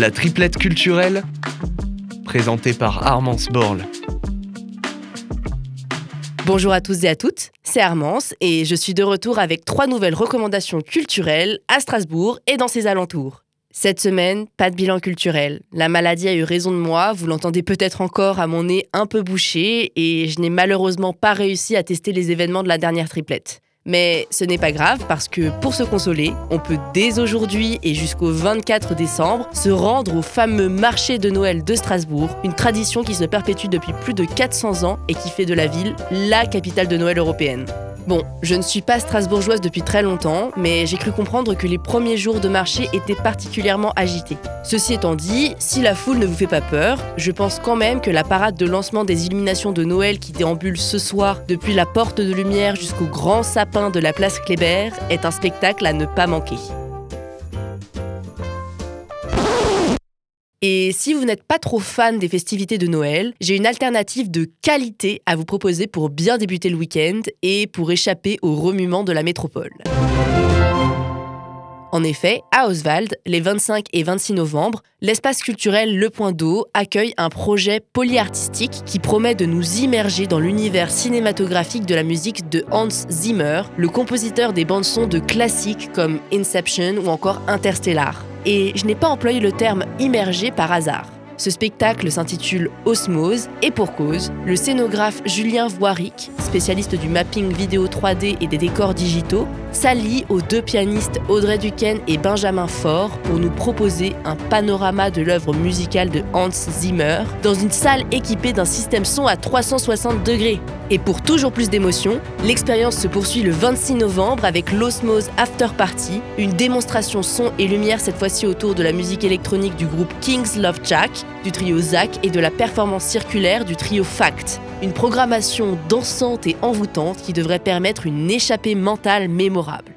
La triplette culturelle, présentée par Armance Borle. Bonjour à tous et à toutes, c'est Armance et je suis de retour avec trois nouvelles recommandations culturelles à Strasbourg et dans ses alentours. Cette semaine, pas de bilan culturel. La maladie a eu raison de moi, vous l'entendez peut-être encore à mon nez un peu bouché et je n'ai malheureusement pas réussi à tester les événements de la dernière triplette. Mais ce n'est pas grave parce que pour se consoler, on peut dès aujourd'hui et jusqu'au 24 décembre se rendre au fameux marché de Noël de Strasbourg, une tradition qui se perpétue depuis plus de 400 ans et qui fait de la ville la capitale de Noël européenne. Bon, je ne suis pas strasbourgeoise depuis très longtemps, mais j'ai cru comprendre que les premiers jours de marché étaient particulièrement agités. Ceci étant dit, si la foule ne vous fait pas peur, je pense quand même que la parade de lancement des illuminations de Noël qui déambule ce soir depuis la porte de lumière jusqu'au grand sapin de la place Kléber est un spectacle à ne pas manquer. Et si vous n'êtes pas trop fan des festivités de Noël, j'ai une alternative de qualité à vous proposer pour bien débuter le week-end et pour échapper au remuement de la métropole. En effet, à Oswald, les 25 et 26 novembre, l'espace culturel Le Point d'eau accueille un projet polyartistique qui promet de nous immerger dans l'univers cinématographique de la musique de Hans Zimmer, le compositeur des bandes sons de classiques comme Inception ou encore Interstellar. Et je n'ai pas employé le terme immergé par hasard. Ce spectacle s'intitule Osmose et pour cause, le scénographe Julien Voiric, spécialiste du mapping vidéo 3D et des décors digitaux, s'allie aux deux pianistes Audrey Duquesne et Benjamin Faure pour nous proposer un panorama de l'œuvre musicale de Hans Zimmer dans une salle équipée d'un système son à 360 degrés. Et pour toujours plus d'émotion, l'expérience se poursuit le 26 novembre avec l'Osmose After Party, une démonstration son et lumière cette fois-ci autour de la musique électronique du groupe Kings Love Jack, du trio Zach et de la performance circulaire du trio Fact. Une programmation dansante et envoûtante qui devrait permettre une échappée mentale mémorable.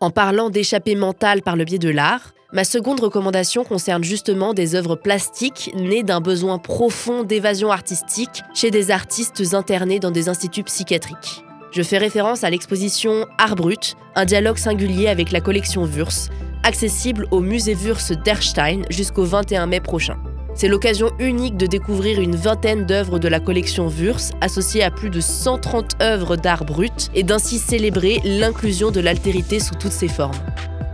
En parlant d'échappée mentale par le biais de l'art, Ma seconde recommandation concerne justement des œuvres plastiques nées d'un besoin profond d'évasion artistique chez des artistes internés dans des instituts psychiatriques. Je fais référence à l'exposition Art Brut, un dialogue singulier avec la collection Wurst, accessible au musée Wurst d'Erstein jusqu'au 21 mai prochain. C'est l'occasion unique de découvrir une vingtaine d'œuvres de la collection Wurst, associées à plus de 130 œuvres d'art brut, et d'ainsi célébrer l'inclusion de l'altérité sous toutes ses formes.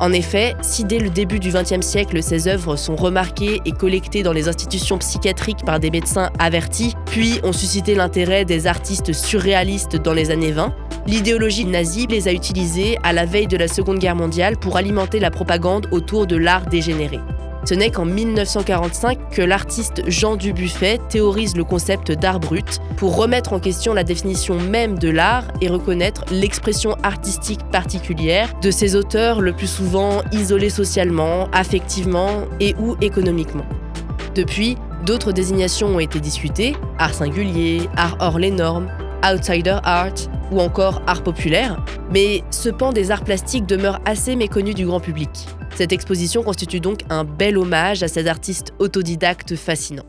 En effet, si dès le début du XXe siècle ces œuvres sont remarquées et collectées dans les institutions psychiatriques par des médecins avertis, puis ont suscité l'intérêt des artistes surréalistes dans les années 20, l'idéologie nazie les a utilisées à la veille de la Seconde Guerre mondiale pour alimenter la propagande autour de l'art dégénéré. Ce n'est qu'en 1945 que l'artiste Jean Dubuffet théorise le concept d'art brut pour remettre en question la définition même de l'art et reconnaître l'expression artistique particulière de ces auteurs le plus souvent isolés socialement, affectivement et ou économiquement. Depuis, d'autres désignations ont été discutées, art singulier, art hors les normes, outsider art ou encore art populaire, mais ce pan des arts plastiques demeure assez méconnu du grand public. Cette exposition constitue donc un bel hommage à ces artistes autodidactes fascinants.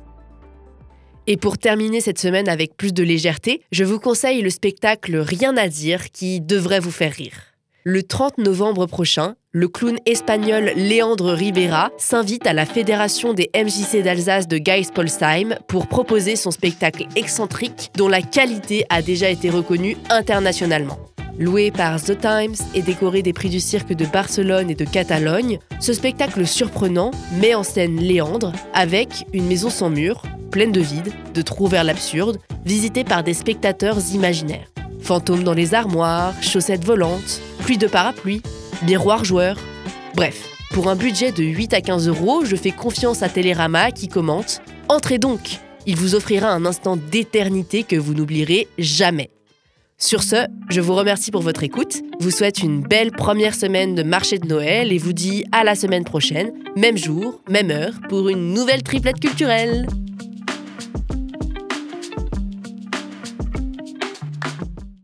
Et pour terminer cette semaine avec plus de légèreté, je vous conseille le spectacle Rien à dire qui devrait vous faire rire. Le 30 novembre prochain, le clown espagnol Léandre Ribera s'invite à la Fédération des MJC d'Alsace de Geis-Polsheim pour proposer son spectacle excentrique dont la qualité a déjà été reconnue internationalement. Loué par The Times et décoré des prix du cirque de Barcelone et de Catalogne, ce spectacle surprenant met en scène Léandre avec une maison sans mur, pleine de vide, de trous vers l'absurde, visitée par des spectateurs imaginaires. Fantômes dans les armoires, chaussettes volantes, pluie de parapluies, miroirs joueurs. Bref, pour un budget de 8 à 15 euros, je fais confiance à Télérama qui commente Entrez donc Il vous offrira un instant d'éternité que vous n'oublierez jamais. Sur ce, je vous remercie pour votre écoute, vous souhaite une belle première semaine de marché de Noël et vous dis à la semaine prochaine, même jour, même heure, pour une nouvelle triplette culturelle.